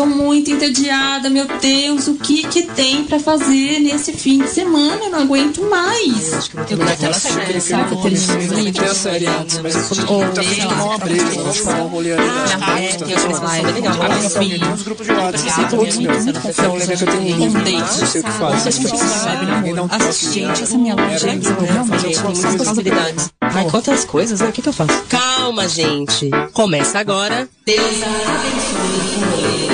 tô muito entediada, meu Deus, o que que tem pra fazer nesse fim de semana? Eu não aguento mais. Acho que eu vou terminar aquela série, sabe? Tem a série antes, mas eu tô fazendo tomar uma breja, vamos falar um rolê ali. é, tem as lives, legal. Tem uns grupos de WhatsApp, todos meus. Então, lembra que eu tenho um livro, não sei o que faz. Ninguém dá um toque. Gente, essa minha loja é Essas possibilidades. Ai, quantas coisas, né? O que, que eu faço? Calma, gente. Começa agora. Deus abençoe.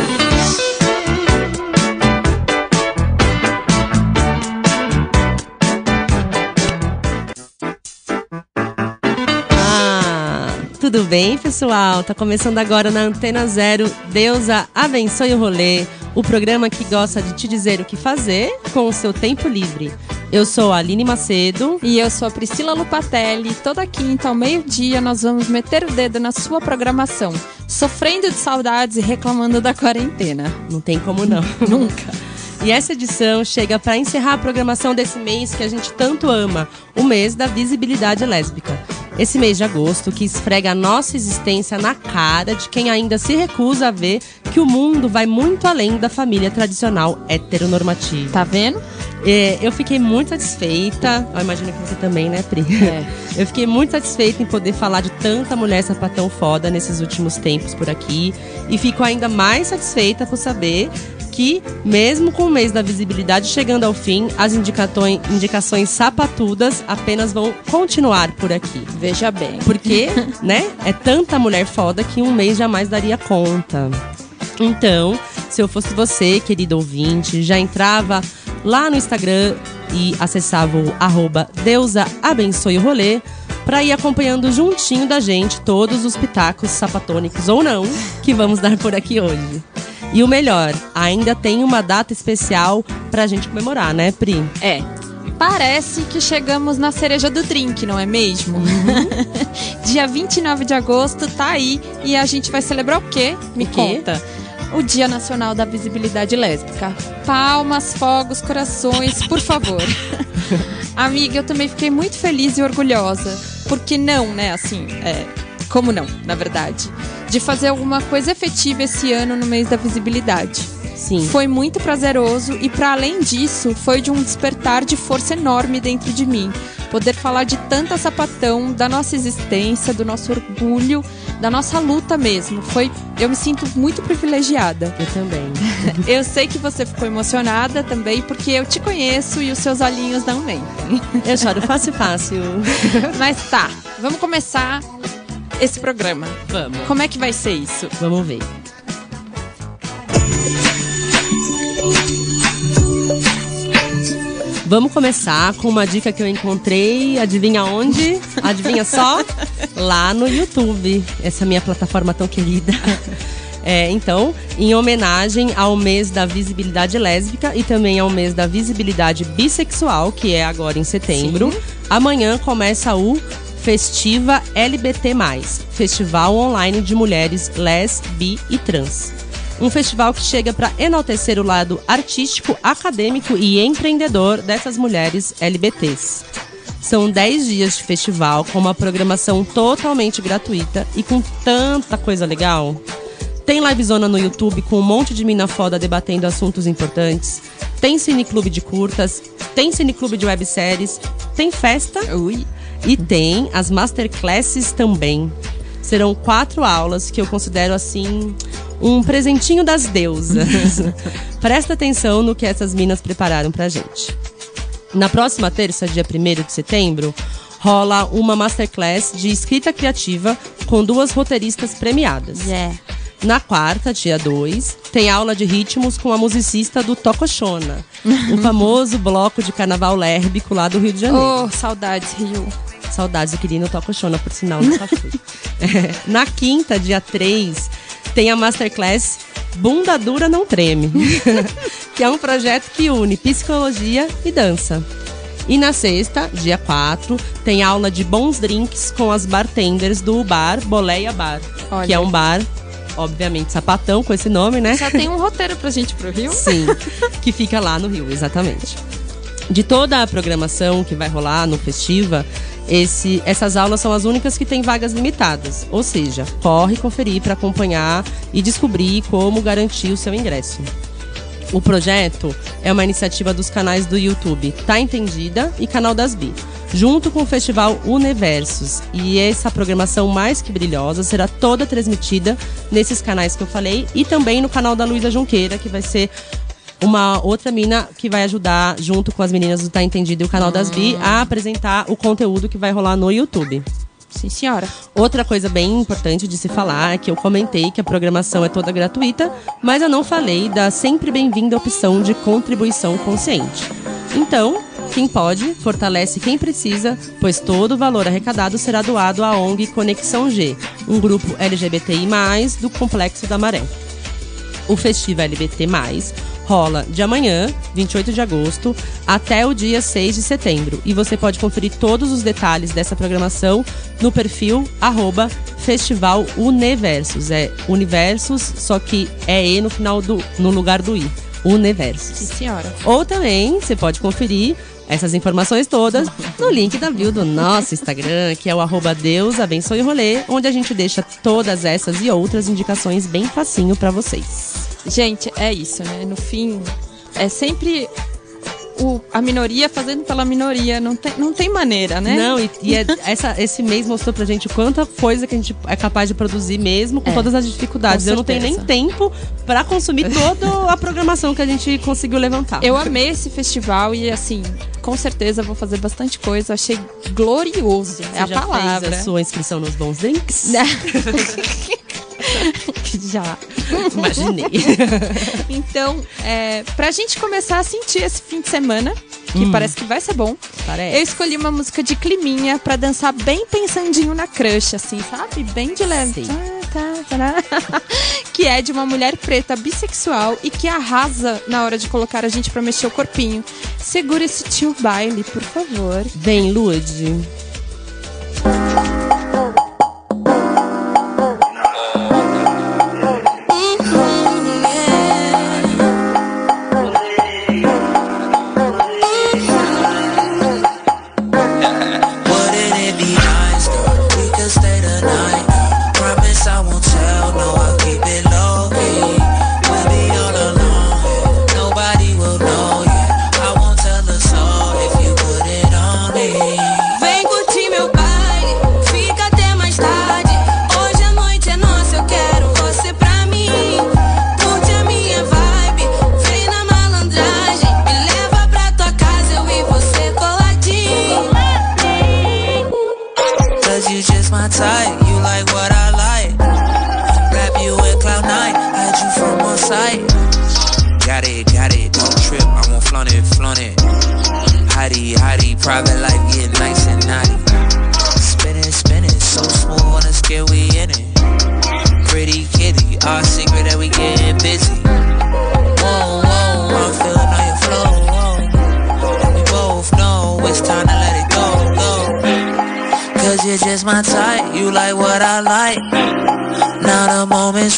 Ah, Tudo bem, pessoal? Tá começando agora na Antena Zero. Deusa abençoe o rolê. O programa que gosta de te dizer o que fazer com o seu tempo livre. Eu sou a Aline Macedo. E eu sou a Priscila Lupatelli. Toda quinta ao meio-dia nós vamos meter o dedo na sua programação, sofrendo de saudades e reclamando da quarentena. Não tem como não. Nunca. E essa edição chega para encerrar a programação desse mês que a gente tanto ama, o mês da visibilidade lésbica. Esse mês de agosto que esfrega a nossa existência na cara de quem ainda se recusa a ver que o mundo vai muito além da família tradicional heteronormativa. Tá vendo? É, eu fiquei muito satisfeita, eu imagino que você também, né, Pri? É. Eu fiquei muito satisfeita em poder falar de tanta mulher sapatão foda nesses últimos tempos por aqui. E fico ainda mais satisfeita por saber que, mesmo com o mês da visibilidade chegando ao fim, as indicações, sapatudas apenas vão continuar por aqui. Veja bem. Porque, né, é tanta mulher foda que um mês jamais daria conta. Então, se eu fosse você, querido ouvinte, já entrava lá no Instagram e acessava o arroba Deusa Abençoe o Rolê para ir acompanhando juntinho da gente todos os pitacos sapatônicos ou não que vamos dar por aqui hoje. E o melhor, ainda tem uma data especial pra gente comemorar, né, Pri? É. Parece que chegamos na cereja do drink, não é mesmo? Dia 29 de agosto tá aí e a gente vai celebrar o quê? Me O quê? conta. O Dia Nacional da Visibilidade Lésbica. Palmas, fogos, corações, por favor. Amiga, eu também fiquei muito feliz e orgulhosa. Porque não, né? Assim, é. Como não, na verdade? De fazer alguma coisa efetiva esse ano no mês da visibilidade. Sim. Foi muito prazeroso e, para além disso, foi de um despertar de força enorme dentro de mim. Poder falar de tanta sapatão, da nossa existência, do nosso orgulho, da nossa luta mesmo. Foi, eu me sinto muito privilegiada. Eu também. Eu sei que você ficou emocionada também, porque eu te conheço e os seus olhinhos não mentem. Eu choro fácil, fácil. Mas tá, vamos começar esse programa. Vamos. Como é que vai ser isso? Vamos ver. Vamos começar com uma dica que eu encontrei, adivinha onde? Adivinha só? Lá no YouTube, essa minha plataforma tão querida. É, então, em homenagem ao mês da visibilidade lésbica e também ao mês da visibilidade bissexual, que é agora em setembro, amanhã começa o Festiva LBT+, Festival Online de Mulheres Les, Bi e Trans. Um festival que chega para enaltecer o lado artístico, acadêmico e empreendedor dessas mulheres LBTs. São 10 dias de festival com uma programação totalmente gratuita e com tanta coisa legal. Tem livezona no YouTube com um monte de mina foda debatendo assuntos importantes. Tem cineclube de curtas, tem cineclube de webséries, tem festa Ui. E tem as masterclasses também. Serão quatro aulas que eu considero assim um presentinho das deusas. Presta atenção no que essas minas prepararam pra gente. Na próxima terça, dia 1 de setembro, rola uma masterclass de escrita criativa com duas roteiristas premiadas. Yeah. Na quarta, dia 2, tem aula de ritmos com a musicista do Tocochona, o famoso bloco de carnaval lérbico lá do Rio de Janeiro. Oh, saudades, Rio. Saudades, eu queria ir no Tocochona, por sinal, nunca fui. É, na quinta, dia 3, tem a Masterclass Bunda Dura Não Treme, que é um projeto que une psicologia e dança. E na sexta, dia 4, tem aula de bons drinks com as bartenders do bar Boleia Bar, Olha. que é um bar, obviamente, sapatão com esse nome, né? Só tem um roteiro pra gente pro Rio? Sim, que fica lá no Rio, exatamente. De toda a programação que vai rolar no Festiva, esse, essas aulas são as únicas que têm vagas limitadas. Ou seja, corre conferir para acompanhar e descobrir como garantir o seu ingresso. O projeto é uma iniciativa dos canais do YouTube Tá Entendida e Canal das Bi, junto com o Festival Universos. E essa programação mais que brilhosa será toda transmitida nesses canais que eu falei e também no canal da Luísa Junqueira, que vai ser uma outra mina que vai ajudar, junto com as meninas do Tá Entendido e o canal das Bi, a apresentar o conteúdo que vai rolar no YouTube. Sim, senhora. Outra coisa bem importante de se falar é que eu comentei que a programação é toda gratuita, mas eu não falei da sempre bem-vinda opção de contribuição consciente. Então, quem pode, fortalece quem precisa, pois todo o valor arrecadado será doado à ONG Conexão G, um grupo LGBTI, do Complexo da Maré. O Festival LGBT, rola de amanhã, 28 de agosto, até o dia 6 de setembro. E você pode conferir todos os detalhes dessa programação no perfil arroba Festival Universos. É Universos, só que é E no final do. no lugar do I. Universos. Sim, senhora. Ou também você pode conferir essas informações todas no link da bio do nosso Instagram, que é o arroba Deus Abençoe Rolê, onde a gente deixa todas essas e outras indicações bem facinho para vocês. Gente, é isso, né? No fim, é sempre o, a minoria fazendo pela minoria. Não tem, não tem maneira, né? Não, e, e é, essa, esse mês mostrou pra gente quanta coisa que a gente é capaz de produzir mesmo com é, todas as dificuldades. Eu não tenho nem tempo para consumir toda a programação que a gente conseguiu levantar. Eu amei esse festival e, assim, com certeza vou fazer bastante coisa. Achei glorioso. Você é a já palavra. Fez a sua inscrição nos bons drinks? Já. Imaginei. então, é, pra gente começar a sentir esse fim de semana, que hum. parece que vai ser bom, parece. eu escolhi uma música de climinha pra dançar bem pensandinho na crush, assim, sabe? Bem de leve. Que é de uma mulher preta bissexual e que arrasa na hora de colocar a gente pra mexer o corpinho. Segura esse tio baile, por favor. Vem, Lude.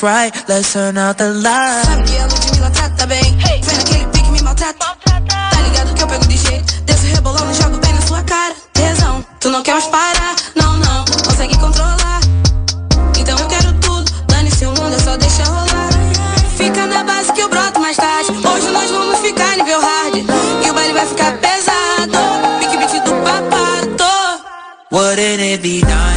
Right, let's turn out the light. Sabe que a Ludmilla trata bem, vem naquele pique me maltrata. Tá ligado que eu pego de jeito, desço rebolando, jogo bem na sua cara. Tesão, tu não quer mais parar, me be down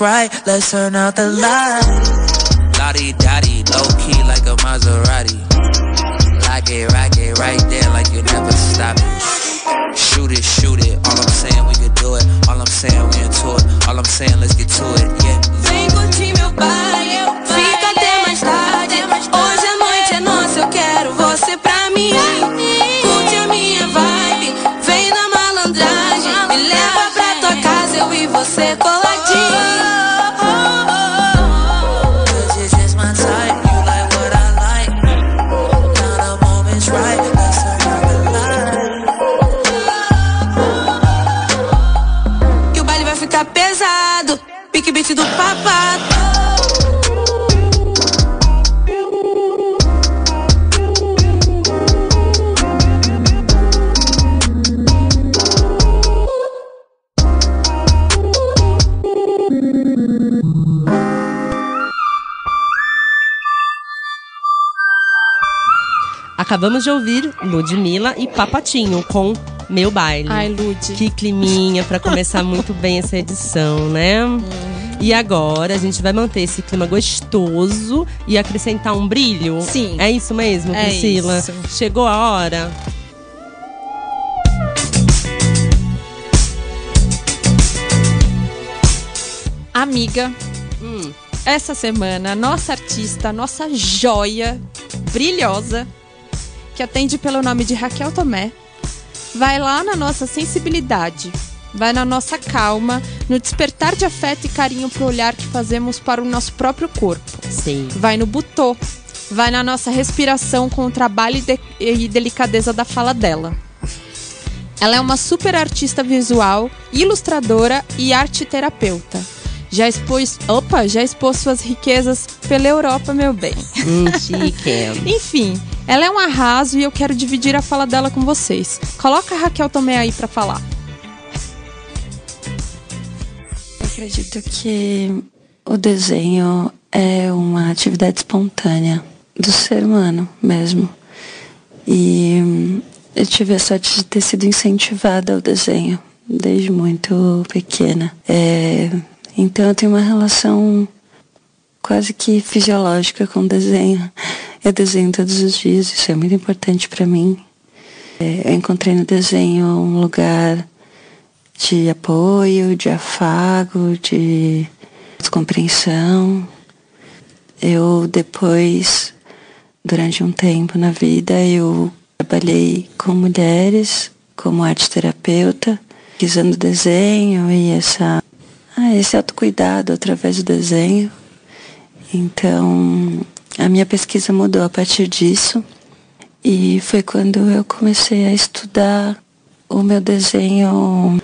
right, let's turn out the light. Lottie dottie, low key like a Maserati. Like it, rock it, right there like you never stop it. Shoot it, shoot it. All I'm saying, we can do it. All I'm saying, we into it. All I'm saying, let's get to it, yeah. Acabamos de ouvir Ludmilla e Papatinho com Meu Baile. Ai, Lud. Que climinha pra começar muito bem essa edição, né? E agora a gente vai manter esse clima gostoso e acrescentar um brilho. Sim. É isso mesmo, É Priscila? isso. Chegou a hora. Amiga, Hum. essa semana, nossa artista, nossa joia brilhosa, que atende pelo nome de Raquel Tomé, vai lá na nossa sensibilidade, vai na nossa calma, no despertar de afeto e carinho pro olhar que fazemos para o nosso próprio corpo. Sim. Vai no butô, vai na nossa respiração com o trabalho e, de- e delicadeza da fala dela. Ela é uma super artista visual, ilustradora e arte terapeuta. Já expôs, opa, já expôs suas riquezas pela Europa, meu bem. Hum, chique. Enfim, ela é um arraso e eu quero dividir a fala dela com vocês. Coloca a Raquel Tomé aí pra falar. Eu acredito que o desenho é uma atividade espontânea do ser humano mesmo. E hum, eu tive a sorte de ter sido incentivada ao desenho desde muito pequena. É, então eu tenho uma relação quase que fisiológica com o desenho. Eu desenho todos os dias, isso é muito importante para mim. É, eu encontrei no desenho um lugar de apoio, de afago, de descompreensão. Eu depois, durante um tempo na vida, eu trabalhei com mulheres como arte terapeuta, pesquisando desenho e essa, ah, esse autocuidado através do desenho. Então, a minha pesquisa mudou a partir disso. E foi quando eu comecei a estudar o meu desenho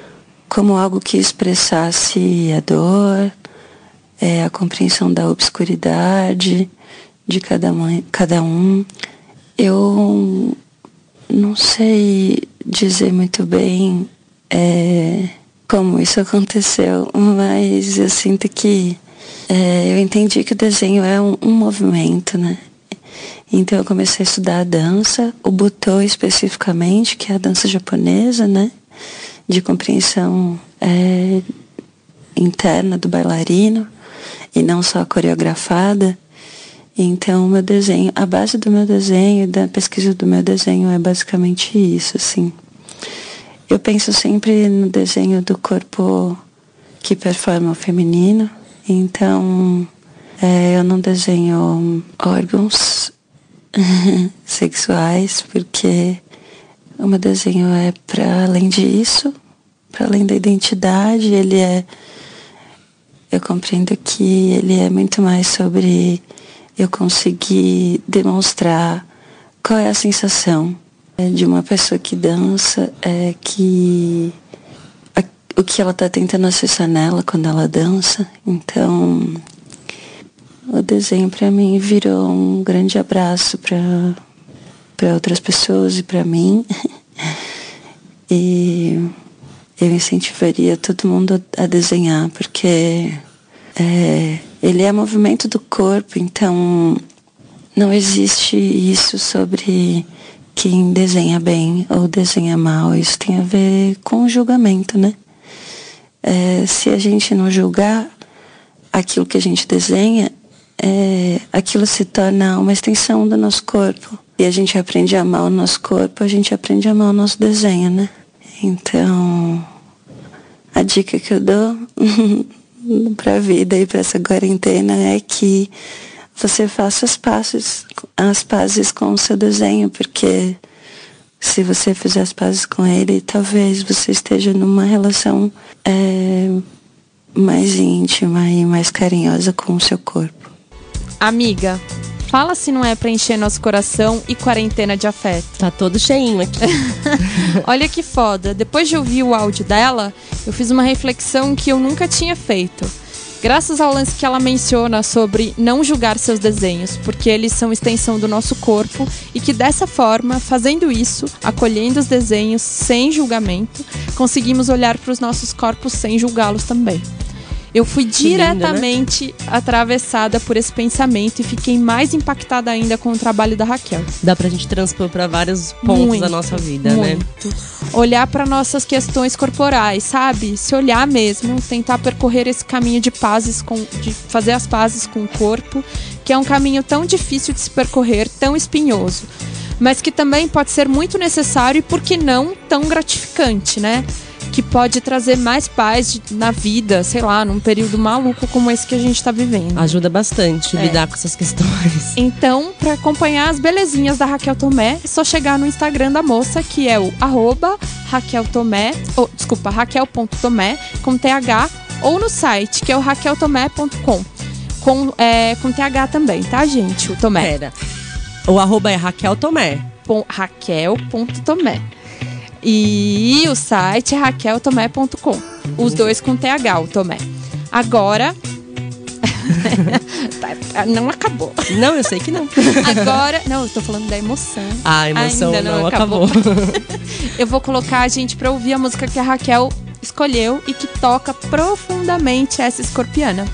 como algo que expressasse a dor, é, a compreensão da obscuridade de cada, mãe, cada um. Eu não sei dizer muito bem é, como isso aconteceu, mas eu sinto que é, eu entendi que o desenho é um, um movimento, né? Então eu comecei a estudar a dança, o butô especificamente, que é a dança japonesa, né? De compreensão é, interna do bailarino e não só coreografada. Então, o meu desenho, a base do meu desenho, da pesquisa do meu desenho é basicamente isso, assim. Eu penso sempre no desenho do corpo que performa o feminino. Então, é, eu não desenho órgãos sexuais, porque o meu desenho é para além disso, para além da identidade, ele é. Eu compreendo que ele é muito mais sobre eu conseguir demonstrar qual é a sensação de uma pessoa que dança, é que a- o que ela está tentando acessar nela quando ela dança. Então, o desenho para mim virou um grande abraço para para outras pessoas e para mim. e eu incentivaria todo mundo a, a desenhar, porque é, ele é movimento do corpo, então não existe isso sobre quem desenha bem ou desenha mal. Isso tem a ver com o julgamento, né? É, se a gente não julgar aquilo que a gente desenha, é, aquilo se torna uma extensão do nosso corpo. E a gente aprende a amar o nosso corpo, a gente aprende a amar o nosso desenho, né? Então, a dica que eu dou para a vida e para essa quarentena é que você faça as pazes, as pazes com o seu desenho, porque se você fizer as pazes com ele, talvez você esteja numa relação é, mais íntima e mais carinhosa com o seu corpo. Amiga, fala se não é pra encher nosso coração e quarentena de afeto. Tá todo cheinho aqui. Olha que foda. Depois de ouvir o áudio dela, eu fiz uma reflexão que eu nunca tinha feito. Graças ao lance que ela menciona sobre não julgar seus desenhos, porque eles são extensão do nosso corpo e que dessa forma, fazendo isso, acolhendo os desenhos sem julgamento, conseguimos olhar para os nossos corpos sem julgá-los também. Eu fui diretamente lindo, né? atravessada por esse pensamento e fiquei mais impactada ainda com o trabalho da Raquel. Dá pra gente transpor para vários pontos muito, da nossa vida, né? muito. né? Olhar para nossas questões corporais, sabe? Se olhar mesmo, tentar percorrer esse caminho de pazes com de fazer as pazes com o corpo, que é um caminho tão difícil de se percorrer, tão espinhoso, mas que também pode ser muito necessário e por que não tão gratificante, né? Que pode trazer mais paz na vida, sei lá, num período maluco como esse que a gente está vivendo. Ajuda bastante é. lidar com essas questões. Então, para acompanhar as belezinhas da Raquel Tomé, é só chegar no Instagram da moça, que é o arroba Raquel Tomé, ou, desculpa, raquel.tomé, com TH, ou no site, que é o raqueltomé.com. Com, é, com TH também, tá, gente? O Tomé. Pera. O arroba é Raquel Tomé. Raquel.tomé. E o site é raqueltomé.com. Os dois com TH, o Tomé. Agora. Não acabou. Não, eu sei que não. Agora. Não, eu tô falando da emoção. Ah, a emoção Ainda não, não acabou. acabou. eu vou colocar a gente pra ouvir a música que a Raquel escolheu e que toca profundamente essa escorpiana.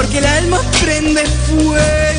porque el alma prende fuego.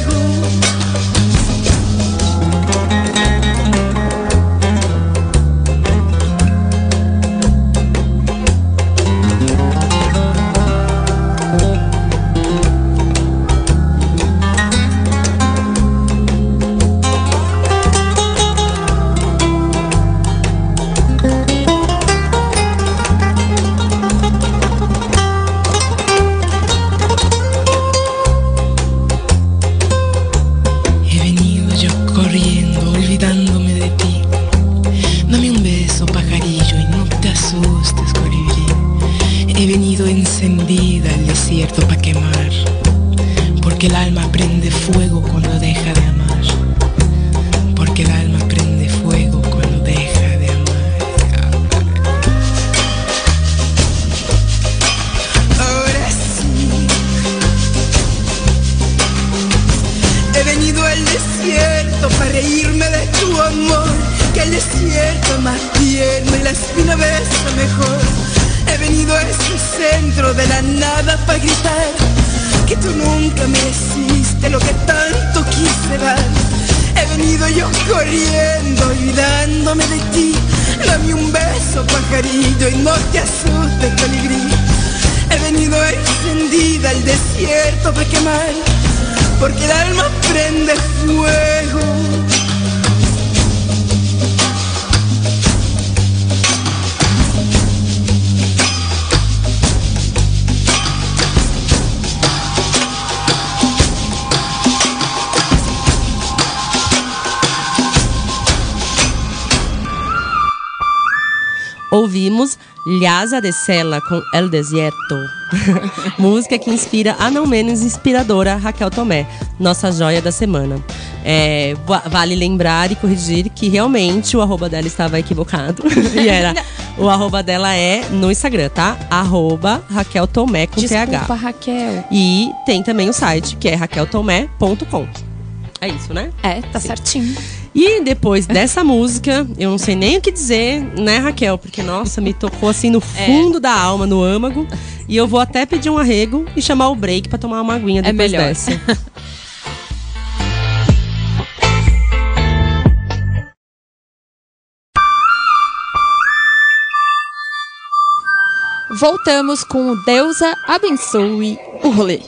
Ouvimos Lhasa de Sela com El Desierto. Música que inspira a não menos inspiradora Raquel Tomé, nossa joia da semana. É, vale lembrar e corrigir que realmente o arroba dela estava equivocado. e era. O arroba dela é no Instagram, tá? Arroba Raquel Tomé com Desculpa, TH. Raquel. E tem também o site, que é raqueltomé.com. É isso, né? É, tá Sim. certinho. E depois dessa música, eu não sei nem o que dizer, né, Raquel? Porque, nossa, me tocou assim no é. fundo é. da alma, no âmago. E eu vou até pedir um arrego e chamar o break para tomar uma aguinha é depois é melhor. dessa. Voltamos com o Deusa Abençoe o Rolê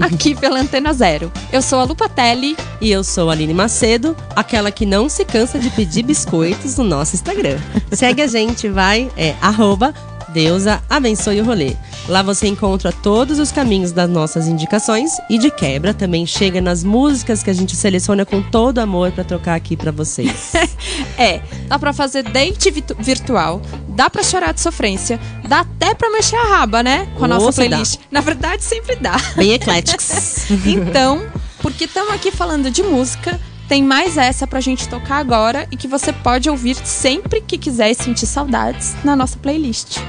aqui pela Antena Zero. Eu sou a Lupatelli. E eu sou a Aline Macedo, aquela que não se cansa de pedir biscoitos no nosso Instagram. Segue a gente, vai, é arroba Deusa abençoe o rolê. Lá você encontra todos os caminhos das nossas indicações e de quebra também chega nas músicas que a gente seleciona com todo amor para trocar aqui para vocês. é, dá para fazer date virtual, dá para chorar de sofrência, dá até para mexer a raba, né, com a nossa playlist. Dá. Na verdade, sempre dá. Bem ecléticos. então, porque estamos aqui falando de música, tem mais essa pra gente tocar agora e que você pode ouvir sempre que quiser sentir saudades na nossa playlist.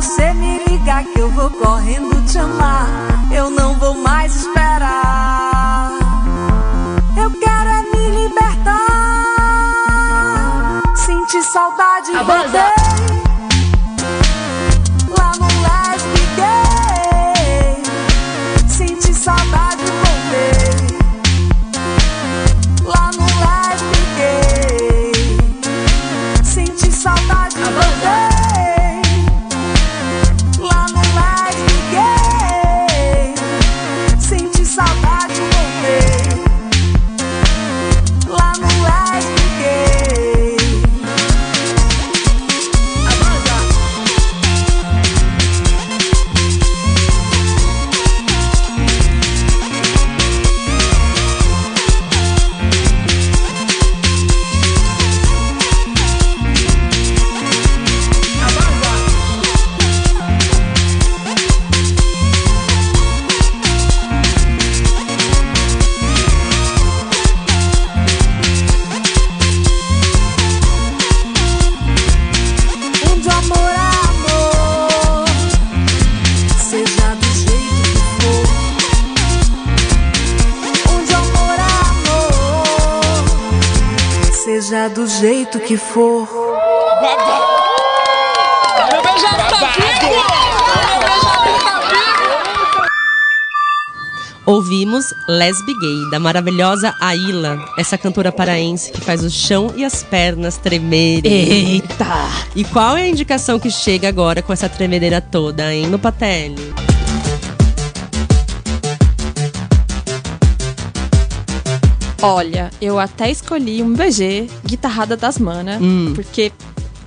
você me ligar que eu vou correndo te amar. Eu não vou mais esperar. Eu quero é me libertar. Sentir saudade de você. Do jeito que for. Ouvimos Lesbi Gay, da maravilhosa Aila, essa cantora paraense que faz o chão e as pernas tremerem. Eita! E qual é a indicação que chega agora com essa tremedeira toda, hein, no Patelli? Olha, eu até escolhi um BG, Guitarrada das Mana, Hum. porque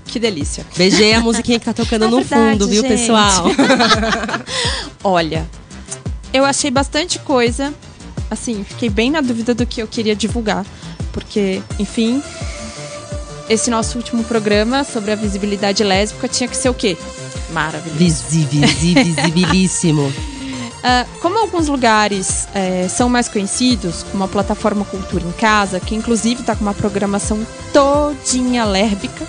que delícia. BG é a musiquinha que tá tocando É no verdade, fundo, viu, gente. pessoal? Olha, eu achei bastante coisa. Assim, fiquei bem na dúvida do que eu queria divulgar. Porque, enfim, esse nosso último programa sobre a visibilidade lésbica tinha que ser o quê? Maravilhoso. Visi, visibilíssimo. Ah, como alguns lugares eh, são mais conhecidos, como a plataforma Cultura em Casa, que inclusive está com uma programação todinha lérbica,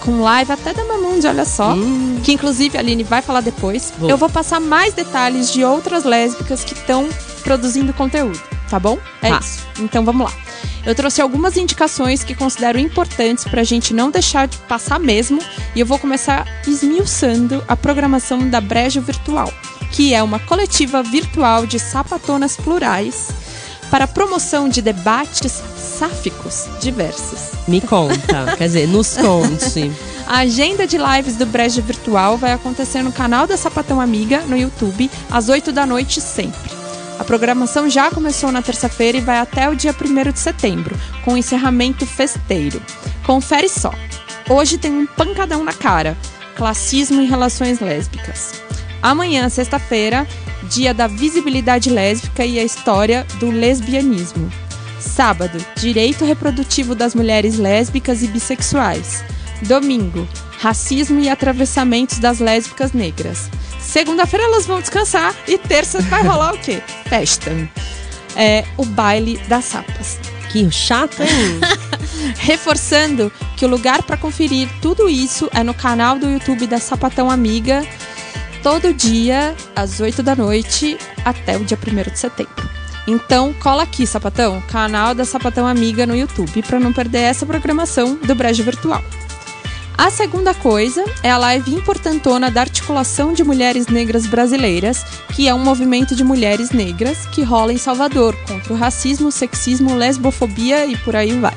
com live até da Mamundi, olha só, Hum. que inclusive a Aline vai falar depois, Vou. eu vou passar mais detalhes de outras lésbicas que estão produzindo conteúdo, tá bom? É Tá. isso. Então vamos lá. Eu trouxe algumas indicações que considero importantes pra gente não deixar de passar mesmo, e eu vou começar esmiuçando a programação da Brejo Virtual, que é uma coletiva virtual de sapatonas plurais para promoção de debates sáficos diversos. Me conta, quer dizer, nos conte. A agenda de lives do Brejo Virtual vai acontecer no canal da Sapatão Amiga, no YouTube, às 8 da noite sempre. A programação já começou na terça-feira e vai até o dia 1 de setembro, com encerramento festeiro. Confere só. Hoje tem um pancadão na cara. Classismo em relações lésbicas. Amanhã, sexta-feira, dia da visibilidade lésbica e a história do lesbianismo. Sábado, direito reprodutivo das mulheres lésbicas e bissexuais. Domingo, racismo e atravessamentos das lésbicas negras. Segunda-feira elas vão descansar e terça vai rolar o quê? Festa. É o baile das sapas. Que chato, hein? Reforçando que o lugar para conferir tudo isso é no canal do YouTube da Sapatão Amiga, todo dia, às 8 da noite, até o dia 1 de setembro. Então, cola aqui, Sapatão, canal da Sapatão Amiga no YouTube, para não perder essa programação do Brejo Virtual. A segunda coisa é a live importantona da Articulação de Mulheres Negras Brasileiras, que é um movimento de mulheres negras que rola em Salvador contra o racismo, sexismo, lesbofobia e por aí vai.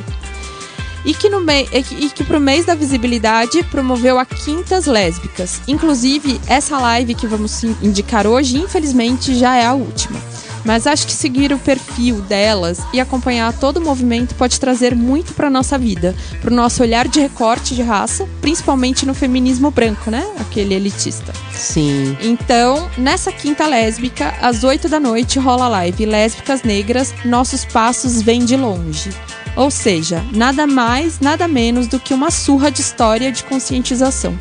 E que, no mei- e que, e que pro mês da visibilidade promoveu a Quintas Lésbicas. Inclusive, essa live que vamos indicar hoje, infelizmente, já é a última. Mas acho que seguir o perfil delas e acompanhar todo o movimento pode trazer muito para nossa vida, para o nosso olhar de recorte de raça, principalmente no feminismo branco, né? Aquele elitista. Sim. Então, nessa quinta lésbica, às 8 da noite, rola a live Lésbicas Negras, Nossos Passos Vêm de Longe. Ou seja, nada mais, nada menos do que uma surra de história de conscientização.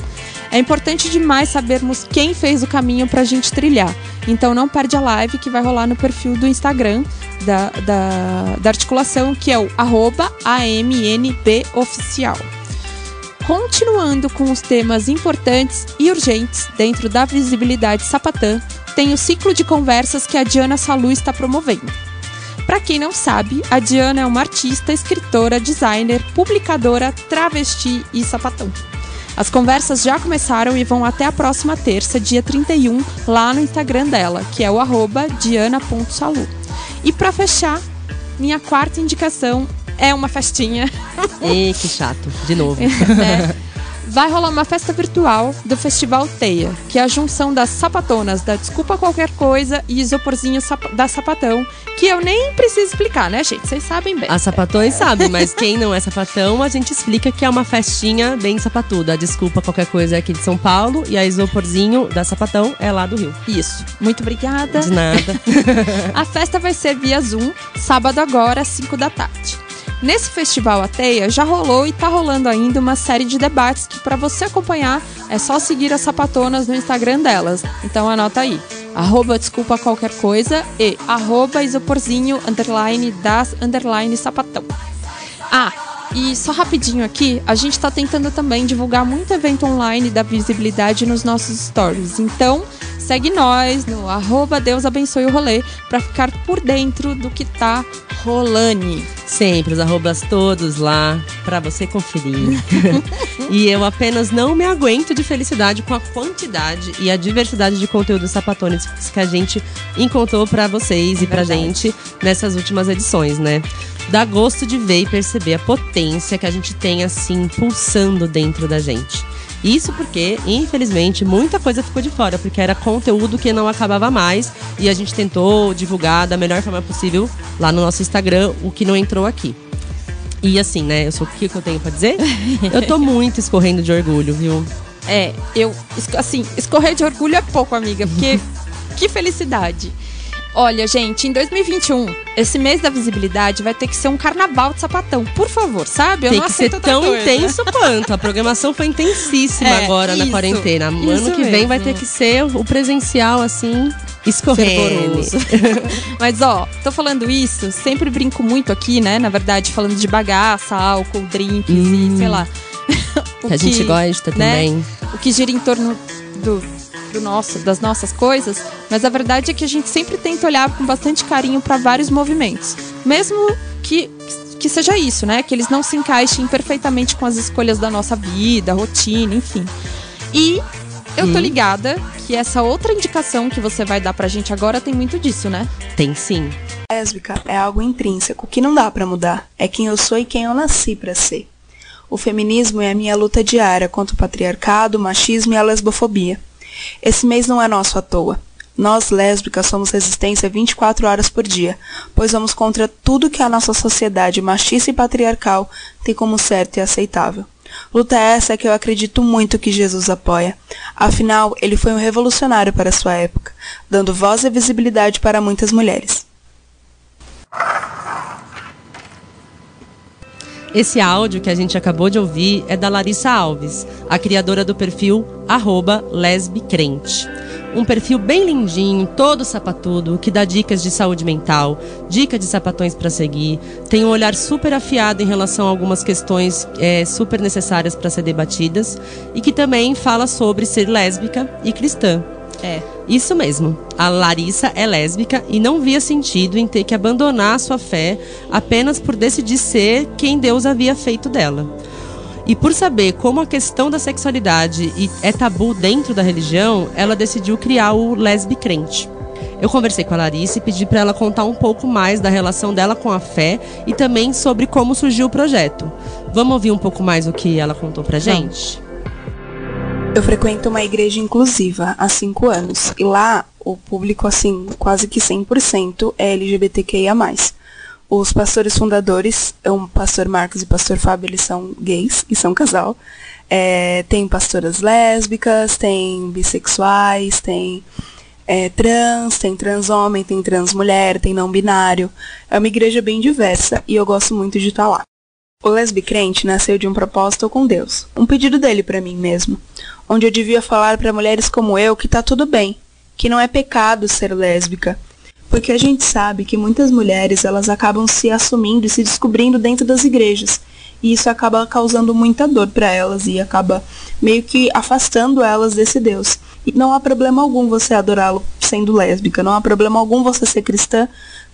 É importante demais sabermos quem fez o caminho pra gente trilhar. Então não perde a live que vai rolar no perfil do Instagram da, da, da articulação, que é o AMNBoficial. Continuando com os temas importantes e urgentes dentro da visibilidade sapatã, tem o ciclo de conversas que a Diana Salu está promovendo. Para quem não sabe, a Diana é uma artista, escritora, designer, publicadora, travesti e sapatão. As conversas já começaram e vão até a próxima terça, dia 31, lá no Instagram dela, que é o diana.salu. E para fechar, minha quarta indicação é uma festinha E que chato, de novo. né? Vai rolar uma festa virtual do Festival Teia, que é a junção das sapatonas da Desculpa Qualquer Coisa e Isoporzinho da Sapatão, que eu nem preciso explicar, né, gente? Vocês sabem bem. As sapatões sabem, mas quem não é sapatão, a gente explica que é uma festinha bem sapatuda. A Desculpa qualquer coisa é aqui de São Paulo e a Isoporzinho da Sapatão é lá do Rio. Isso. Muito obrigada. De nada. A festa vai ser via Zoom, sábado agora, às 5 da tarde. Nesse festival Ateia já rolou e tá rolando ainda uma série de debates que para você acompanhar é só seguir as sapatonas no Instagram delas. Então anota aí. Arroba desculpa qualquer coisa e arroba isoporzinho underline das underline sapatão. Ah, e só rapidinho aqui, a gente tá tentando também divulgar muito evento online da visibilidade nos nossos stories. Então, segue nós no arroba Deus abençoe o rolê pra ficar por dentro do que tá rolando. Sempre, os arrobas todos lá pra você conferir. e eu apenas não me aguento de felicidade com a quantidade e a diversidade de conteúdos sapatônicos que a gente encontrou pra vocês e pra Verdade. gente nessas últimas edições, né? Dá gosto de ver e perceber a potência que a gente tem assim pulsando dentro da gente. Isso porque, infelizmente, muita coisa ficou de fora, porque era conteúdo que não acabava mais e a gente tentou divulgar da melhor forma possível lá no nosso Instagram o que não entrou aqui. E assim, né? Eu sou o que que eu tenho pra dizer? Eu tô muito escorrendo de orgulho, viu? É, eu, assim, escorrer de orgulho é pouco, amiga, porque que felicidade. Olha, gente, em 2021, esse mês da visibilidade vai ter que ser um carnaval de sapatão, por favor, sabe? Eu Tem não que ser tão coisa. intenso quanto. A programação foi intensíssima É, agora na isso, quarentena. isso ano que vem vai mesmo. ter que ser o presencial, assim, escorrendo. fervoroso. Mas ó, tô falando isso, sempre brinco muito aqui, né? Na verdade, falando de bagaça, álcool, drinks e sei lá. Hum. que a gente gosta né, também. O que gira em torno do, do nosso, das nossas coisas. Mas a verdade é que a gente sempre tenta olhar com bastante carinho para vários movimentos. Mesmo que, que seja isso, né? Que eles não se encaixem perfeitamente com as escolhas da nossa vida, rotina, enfim. E eu tô ligada que essa outra indicação que você vai dar pra gente agora tem muito disso, né? Tem sim. Lésbica é algo intrínseco que não dá pra mudar. É quem eu sou e quem eu nasci pra ser. O feminismo é a minha luta diária contra o patriarcado, o machismo e a lesbofobia. Esse mês não é nosso à toa. Nós, lésbicas, somos resistência 24 horas por dia, pois vamos contra tudo que a nossa sociedade machista e patriarcal tem como certo e aceitável. Luta essa que eu acredito muito que Jesus apoia. Afinal, ele foi um revolucionário para sua época, dando voz e visibilidade para muitas mulheres. Esse áudio que a gente acabou de ouvir é da Larissa Alves, a criadora do perfil lesbicrente. Um perfil bem lindinho, todo sapatudo, que dá dicas de saúde mental, dica de sapatões para seguir, tem um olhar super afiado em relação a algumas questões é, super necessárias para ser debatidas e que também fala sobre ser lésbica e cristã. É. Isso mesmo. A Larissa é lésbica e não via sentido em ter que abandonar a sua fé apenas por decidir ser quem Deus havia feito dela. E por saber como a questão da sexualidade é tabu dentro da religião, ela decidiu criar o Lesbicrente. Eu conversei com a Larissa e pedi para ela contar um pouco mais da relação dela com a fé e também sobre como surgiu o projeto. Vamos ouvir um pouco mais o que ela contou pra gente? Eu frequento uma igreja inclusiva há cinco anos e lá o público, assim, quase que 100% é LGBTQIA+. Os pastores fundadores, o pastor Marcos e o pastor Fábio, eles são gays e são casal. É, tem pastoras lésbicas, tem bissexuais, tem é, trans, tem trans homem, tem trans mulher, tem não binário. É uma igreja bem diversa e eu gosto muito de estar lá. O lesbicrente nasceu de um propósito com Deus, um pedido dele para mim mesmo, onde eu devia falar para mulheres como eu que tá tudo bem, que não é pecado ser lésbica, porque a gente sabe que muitas mulheres elas acabam se assumindo e se descobrindo dentro das igrejas, e isso acaba causando muita dor para elas e acaba meio que afastando elas desse Deus. E não há problema algum você adorá-lo sendo lésbica, não há problema algum você ser cristã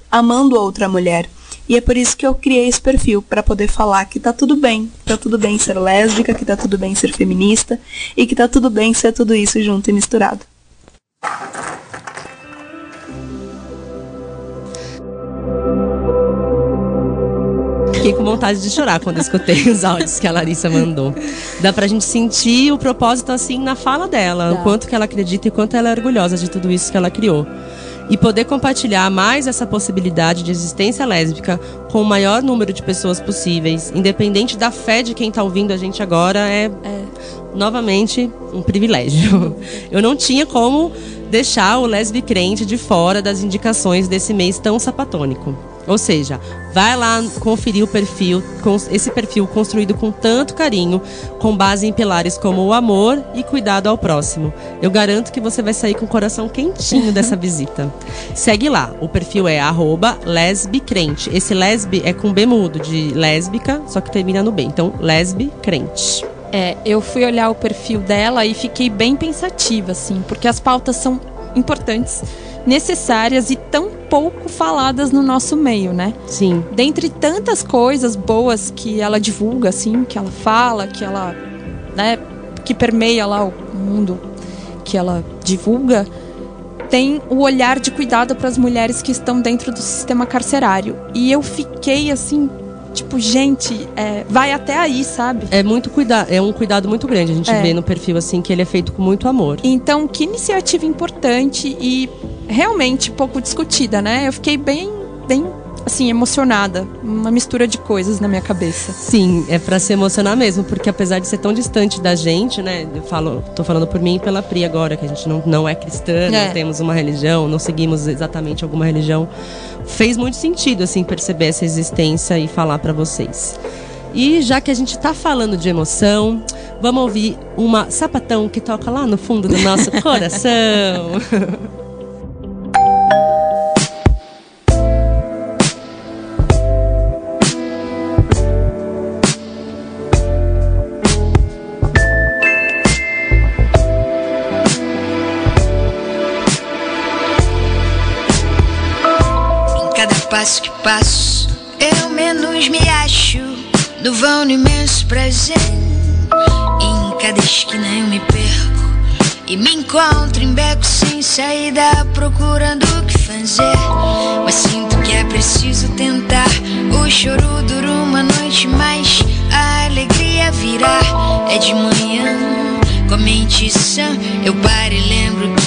amando outra mulher. E é por isso que eu criei esse perfil, para poder falar que tá tudo bem, tá tudo bem ser lésbica, que tá tudo bem ser feminista e que tá tudo bem ser tudo isso junto e misturado. Fiquei com vontade de chorar quando escutei os áudios que a Larissa mandou. Dá pra gente sentir o propósito assim na fala dela, o quanto que ela acredita e quanto ela é orgulhosa de tudo isso que ela criou. E poder compartilhar mais essa possibilidade de existência lésbica com o maior número de pessoas possíveis, independente da fé de quem tá ouvindo a gente agora, é, novamente um privilégio. Eu não tinha como deixar o lesbi crente de fora das indicações desse mês tão sapatônico. Ou seja, vai lá conferir o perfil, esse perfil construído com tanto carinho, com base em pilares como o amor e cuidado ao próximo. Eu garanto que você vai sair com o coração quentinho dessa visita. Segue lá, o perfil é lesbicrente. Esse lesbi é com B mudo, de lésbica, só que termina no B. Então, lesbicrente. É, eu fui olhar o perfil dela e fiquei bem pensativa, assim, porque as pautas são importantes, necessárias e tão pouco faladas no nosso meio, né? Sim. Dentre tantas coisas boas que ela divulga, assim, que ela fala, que ela, né, que permeia lá o mundo que ela divulga, tem o olhar de cuidado para as mulheres que estão dentro do sistema carcerário. E eu fiquei assim tipo, gente, é, vai até aí, sabe? É muito cuidado, é um cuidado muito grande. A gente é. vê no perfil assim que ele é feito com muito amor. Então, que iniciativa importante e realmente pouco discutida, né? Eu fiquei bem, bem assim, emocionada. Uma mistura de coisas na minha cabeça. Sim, é para se emocionar mesmo, porque apesar de ser tão distante da gente, né? Eu falo, tô falando por mim e pela Pri agora, que a gente não, não é cristã, é. não temos uma religião, não seguimos exatamente alguma religião. Fez muito sentido, assim, perceber essa existência e falar para vocês. E já que a gente tá falando de emoção, vamos ouvir uma sapatão que toca lá no fundo do nosso coração. passo eu menos me acho no vão no imenso prazer. Em cada esquina eu me perco e me encontro em becos sem saída, procurando o que fazer. Mas sinto que é preciso tentar. O choro dura uma noite, mas a alegria virá. É de manhã, com a mente sã, eu paro e lembro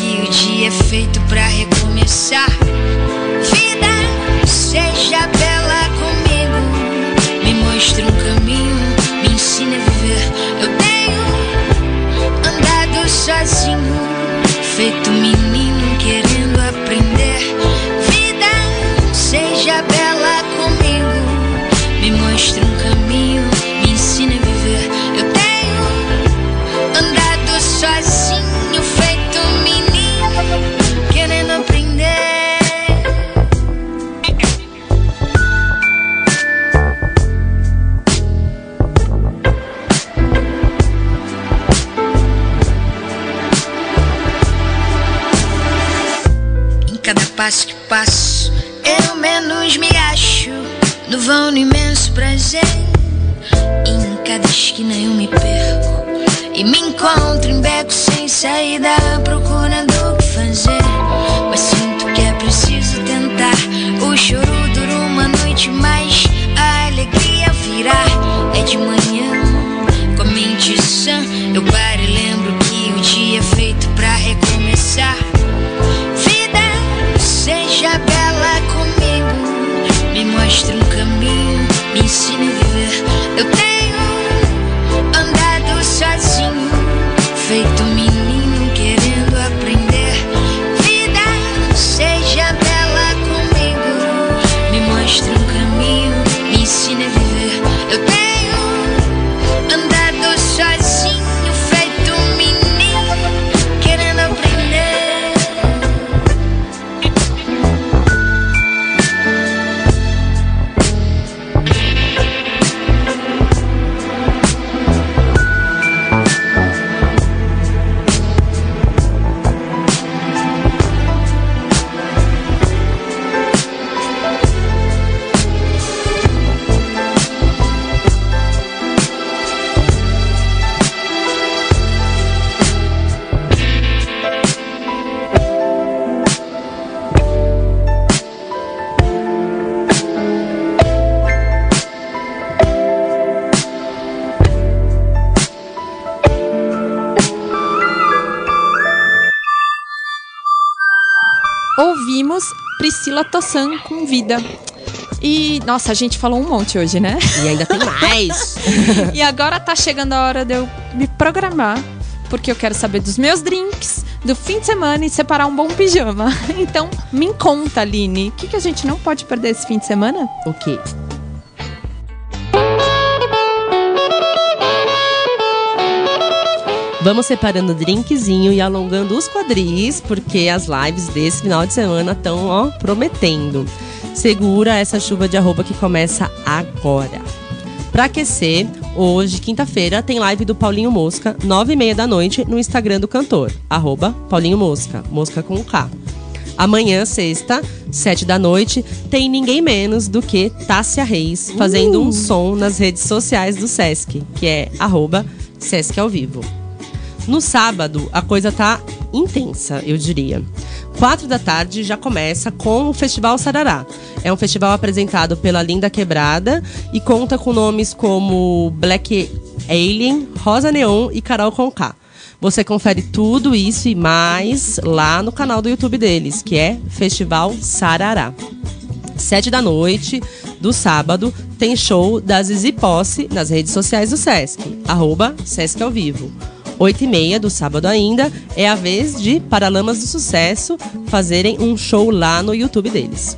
Com vida. E, nossa, a gente falou um monte hoje, né? E ainda tem mais. e agora tá chegando a hora de eu me programar, porque eu quero saber dos meus drinks, do fim de semana e separar um bom pijama. Então, me conta, Aline, o que, que a gente não pode perder esse fim de semana? O quê? Vamos separando o drinkzinho e alongando os quadris, porque as lives desse final de semana estão, ó, prometendo. Segura essa chuva de arroba que começa agora. Pra aquecer, hoje, quinta-feira, tem live do Paulinho Mosca, nove e meia da noite, no Instagram do cantor, arroba Paulinho Mosca, Mosca com K. Amanhã, sexta, sete da noite, tem ninguém menos do que Tássia Reis, fazendo um som nas redes sociais do Sesc, que é arroba Sesc ao vivo. No sábado, a coisa tá intensa, eu diria. Quatro da tarde já começa com o Festival Sarará. É um festival apresentado pela Linda Quebrada e conta com nomes como Black Alien, Rosa Neon e Carol Conká. Você confere tudo isso e mais lá no canal do YouTube deles, que é Festival Sarará. Sete da noite do sábado tem show da Zizi Posse nas redes sociais do Sesc, arroba Sesc ao vivo. 8 e meia do sábado ainda, é a vez de Paralamas do Sucesso fazerem um show lá no YouTube deles.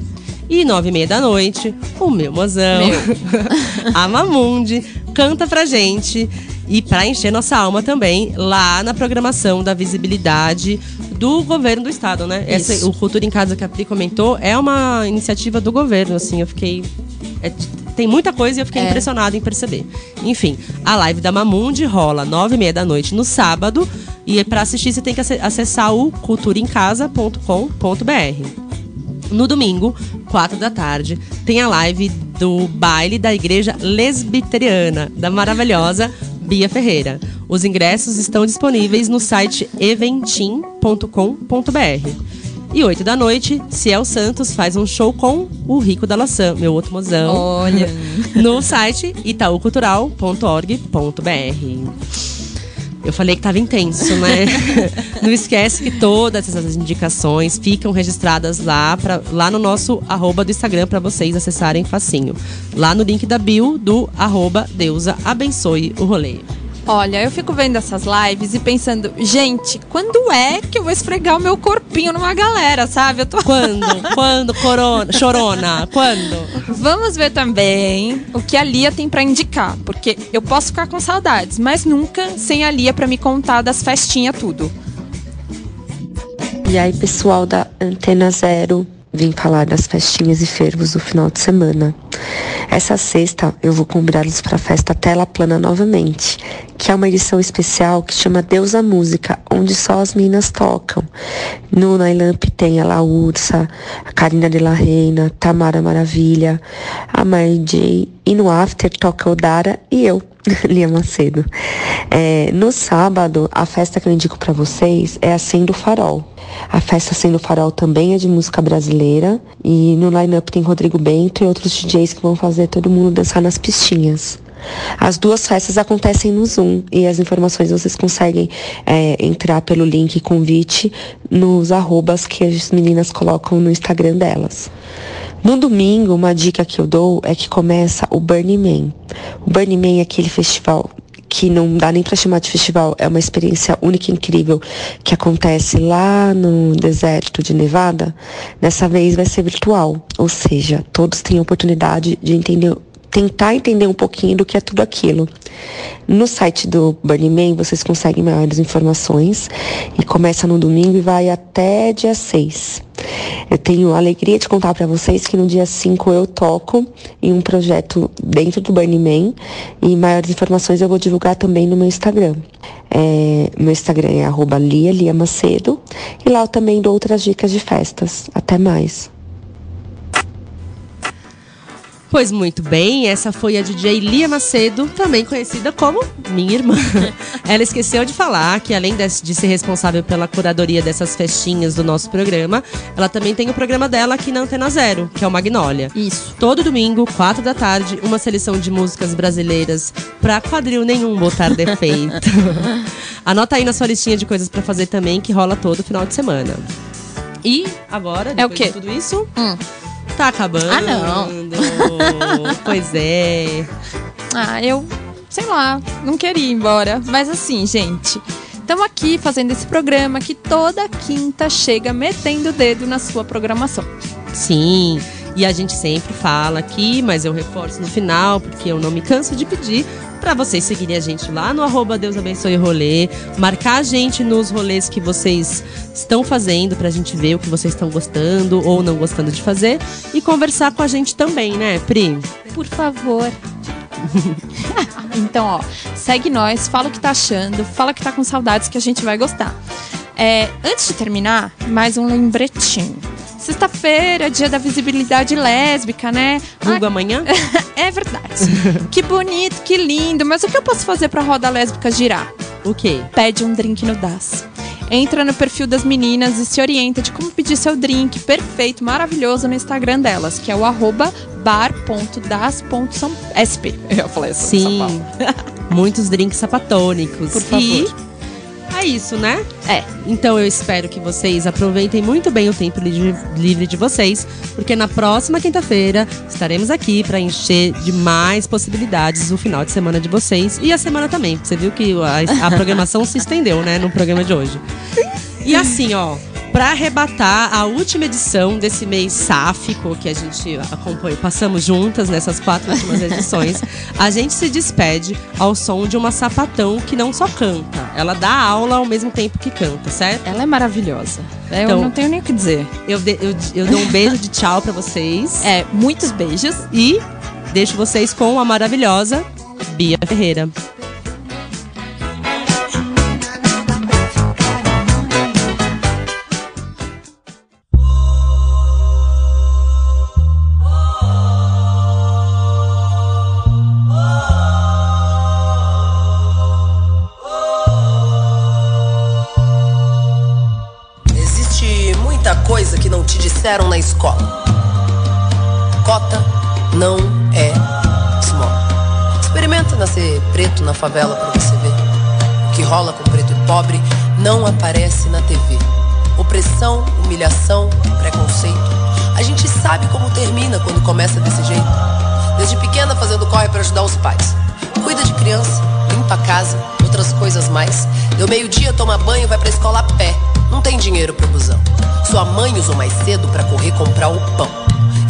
E nove e meia da noite, o meu mozão, a Mamundi, canta pra gente e pra encher nossa alma também lá na programação da visibilidade do governo do estado, né? Essa, o Cultura em Casa que a Pri comentou é uma iniciativa do governo, assim, eu fiquei é, tem muita coisa e eu fiquei É. impressionada em perceber. Enfim, a live da Mamundi rola nove e meia da noite no sábado. E para assistir você tem que ace- acessar o culturaemcasa.com.br. No domingo, quatro da tarde, tem a live do baile da igreja lesbiteriana, da maravilhosa Bia Ferreira. Os ingressos estão disponíveis no site eventim.com.br. E 8 da noite, Ciel Santos faz um show com o Rico da Laçã, meu outro mozão. Olha. no site itaucultural.org.br. Eu falei que tava intenso, né? Não esquece que todas essas indicações ficam registradas lá, pra, lá no nosso arroba do Instagram para vocês acessarem facinho. Lá no link da bio do arroba Deusa abençoe o rolê. Olha, eu fico vendo essas lives e pensando, gente, quando é que eu vou esfregar o meu corpinho numa galera, sabe? Eu tô... Quando? Quando, corona, chorona? Quando? Vamos ver também o que a Lia tem pra indicar, porque eu posso ficar com saudades, mas nunca sem a Lia pra me contar das festinhas tudo. E aí, pessoal da Antena Zero, vim falar das festinhas e fervos do final de semana. Essa sexta eu vou convidá-los para a festa Tela Plana novamente, que é uma edição especial que chama Deus a Música, onde só as meninas tocam. No Nailamp tem a Laursa, a Karina de la Reina, Tamara Maravilha, a Mary J. E no After toca Odara e eu, Lia Macedo. É, no sábado, a festa que eu indico para vocês é a Sendo Farol. A festa Sendo Farol também é de música brasileira e no line-up tem Rodrigo Bento e outros DJs que vão fazer todo mundo dançar nas pistinhas. As duas festas acontecem no Zoom e as informações vocês conseguem é, entrar pelo link convite nos arrobas que as meninas colocam no Instagram delas. No domingo, uma dica que eu dou é que começa o Burning Man. O Burning Man é aquele festival que não dá nem para chamar de festival, é uma experiência única e incrível que acontece lá no deserto de Nevada. Dessa vez vai ser virtual, ou seja, todos têm a oportunidade de entender tentar entender um pouquinho do que é tudo aquilo. No site do Burning Man vocês conseguem maiores informações e começa no domingo e vai até dia 6. Eu tenho a alegria de contar para vocês que no dia 5 eu toco em um projeto dentro do Burning Man e maiores informações eu vou divulgar também no meu Instagram. É, meu Instagram é arroba Lia, Lia Macedo e lá eu também dou outras dicas de festas. Até mais. Pois muito bem, essa foi a DJ Lia Macedo, também conhecida como minha irmã. Ela esqueceu de falar que, além de, ser responsável pela curadoria dessas festinhas do nosso programa, ela também tem o programa dela aqui na Antena Zero, que é o Magnólia. Isso. Todo domingo, quatro da tarde, uma seleção de músicas brasileiras pra quadril nenhum botar defeito. Anota aí na sua listinha de coisas pra fazer também, que rola todo final de semana. E agora, É o depois quê? de tudo isso, Hum. Tá acabando. Ah, não. pois é. Ah, eu, sei lá, não queria ir embora. Mas assim, gente, Estamos aqui fazendo esse programa que toda quinta chega metendo o dedo na sua programação. Sim. E a gente sempre fala aqui, mas eu reforço no final, porque eu não me canso de pedir para vocês seguirem a gente lá no arroba Deus Abençoe Rolê, marcar a gente nos rolês que vocês estão fazendo pra gente ver o que vocês estão gostando ou não gostando de fazer e conversar com a gente também, né, Pri? Por favor. então, ó, segue nós, fala o que tá achando, fala que tá com saudades que a gente vai gostar. É, antes de terminar, mais um lembretinho. Sexta-feira, dia da visibilidade lésbica, né? Vulgo amanhã? é verdade. que bonito, que lindo. Mas o que eu posso fazer pra roda lésbica girar? O quê? Pede um drink no Das. Entra no perfil das meninas e se orienta de como pedir seu drink perfeito, maravilhoso no Instagram delas, que é o arroba bar.das.sp. Eu falei assim, Sim. Muitos drinks sapatônicos. Por favor. E é isso, né? É. Então eu espero que vocês aproveitem muito bem o tempo li- livre de vocês, porque na próxima quinta-feira estaremos aqui para encher de mais possibilidades o final de semana de vocês e a semana também. Você viu que a, a programação se estendeu, né, no programa de hoje. E assim, ó, para arrebatar a última edição desse mês sáfico que a gente acompanhou, passamos juntas nessas quatro últimas edições, a gente se despede ao som de uma sapatão que não só canta, ela dá aula ao mesmo tempo que canta, certo? Ela é maravilhosa. Eu Então- não tenho nem o que dizer. Eu, de- eu, eu dou um beijo de tchau para vocês É, muitos beijos. e deixo vocês com a maravilhosa Bia Ferreira. Disseram na escola. Cota não é esmola. Experimenta nascer preto na favela pra você ver. O que rola com preto e pobre não aparece na TV. Opressão, humilhação, preconceito. A gente sabe como termina quando começa desse jeito. Desde pequena fazendo corre pra ajudar os pais. Cuida de criança, limpa a casa, outras coisas mais. Deu meio-dia, toma banho, vai pra escola a pé. Não tem dinheiro pro busão. Sua mãe usou mais cedo pra correr comprar o pão.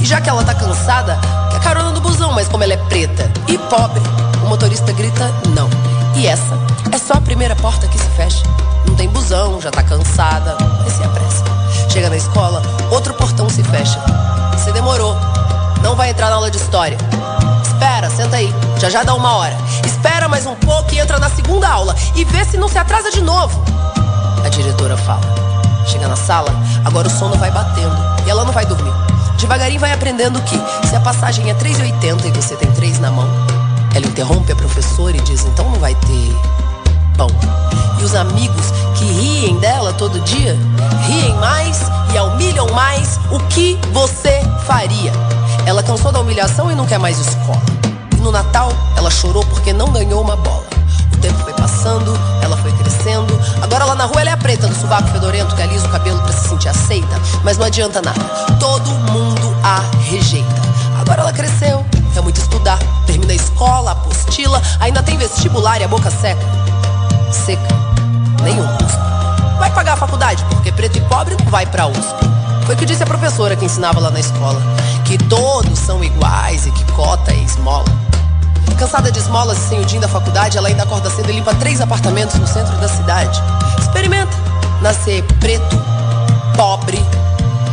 E já que ela tá cansada, quer carona no busão, mas como ela é preta e pobre, o motorista grita não. E essa é só a primeira porta que se fecha. Não tem busão, já tá cansada, mas se apressa. Chega na escola, outro portão se fecha. Você demorou, não vai entrar na aula de história. Espera, senta aí, já já dá uma hora. Espera mais um pouco e entra na segunda aula e vê se não se atrasa de novo. A diretora fala. Chega na sala, agora o sono vai batendo e ela não vai dormir. Devagarinho vai aprendendo que se a passagem é 3,80 e você tem 3 na mão, ela interrompe a professora e diz: então não vai ter pão. E os amigos que riem dela todo dia, riem mais e humilham mais, o que você faria? Ela cansou da humilhação e não quer mais escola. E no Natal, ela chorou porque não ganhou uma bola. O tempo foi passando, ela foi crescendo. Agora lá na rua ela é a preta do sovaco fedorento que alisa o cabelo pra se sentir aceita. Mas não adianta nada, todo mundo a rejeita. Agora ela cresceu, quer muito estudar. Termina a escola, apostila, ainda tem vestibular e a boca seca. Seca, nenhum. Vai pagar a faculdade, porque preto e pobre não vai pra USP. Foi o que disse a professora que ensinava lá na escola. Que todos são iguais e que cota é esmola. Cansada de esmolas e sem o din da faculdade, ela ainda acorda cedo e limpa três apartamentos no centro da cidade. Experimenta nascer preto, pobre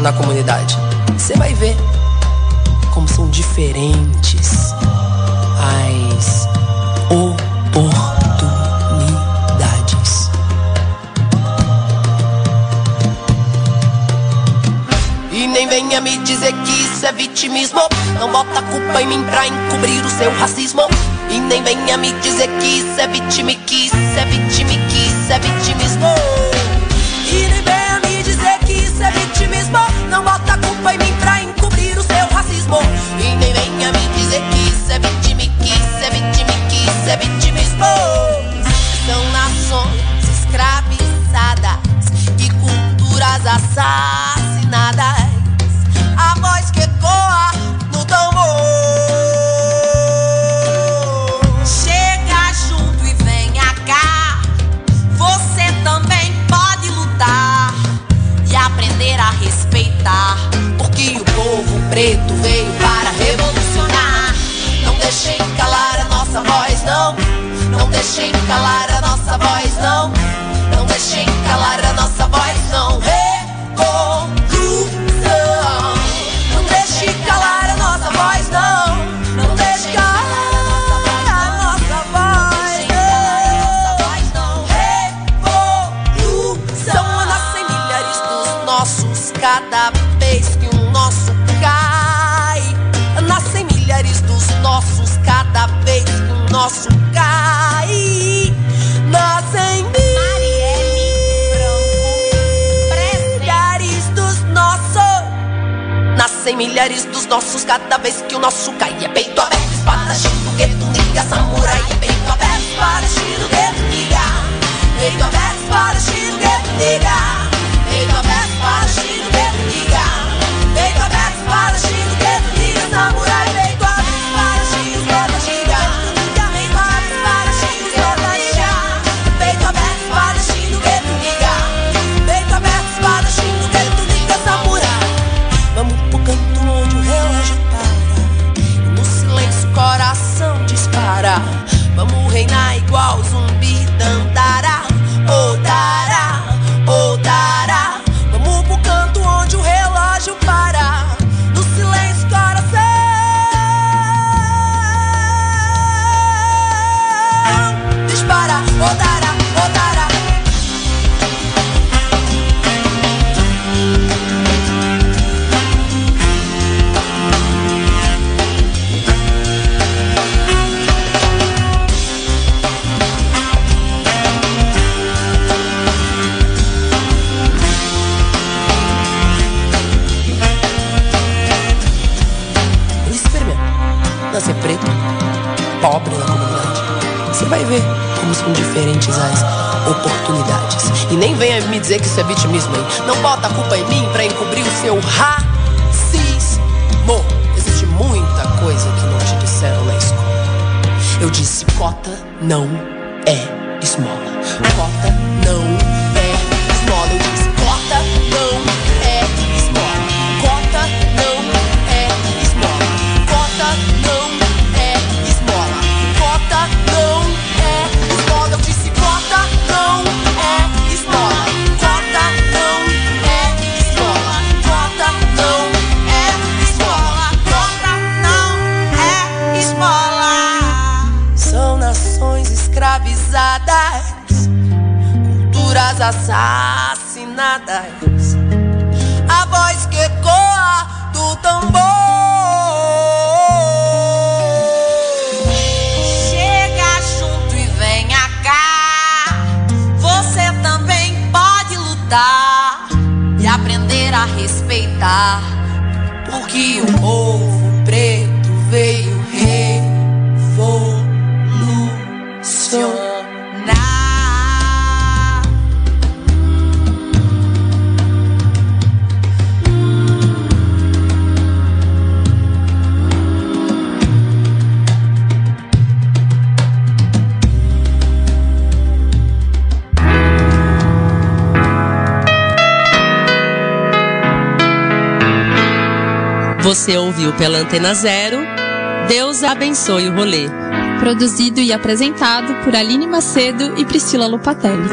na comunidade. Você vai ver como são diferentes as isso é vitimismo. Não bota culpa em mim pra encobrir o seu racismo. E nem venha me dizer que isso é vitime, que isso é vitime, que isso é vitimismo. E nem venha me dizer que isso é vitimismo. Não bota culpa em mim pra encobrir o seu racismo. E nem venha me dizer que isso é vitime, que isso é vitime, que isso é vitimismo. São nações escravizadas e culturas assassinadas. deixem calar a nascem milhares dos nossos cada vez que o nosso cai. É peito aberto, espada, gueto tuniga, samurai. É peito aberto, espada, gueto tuniga. Peito aberto, espada, gueto, tuniga. Peito aberto, espada, gueto, tuniga. Peito aberto, espada, gueto tuniga, samurai. isso é vitimismo, hein? Não pode pela Antena Zero, Deus abençoe o rolê. Produzido e apresentado por Aline Macedo e Priscila Lopatelli.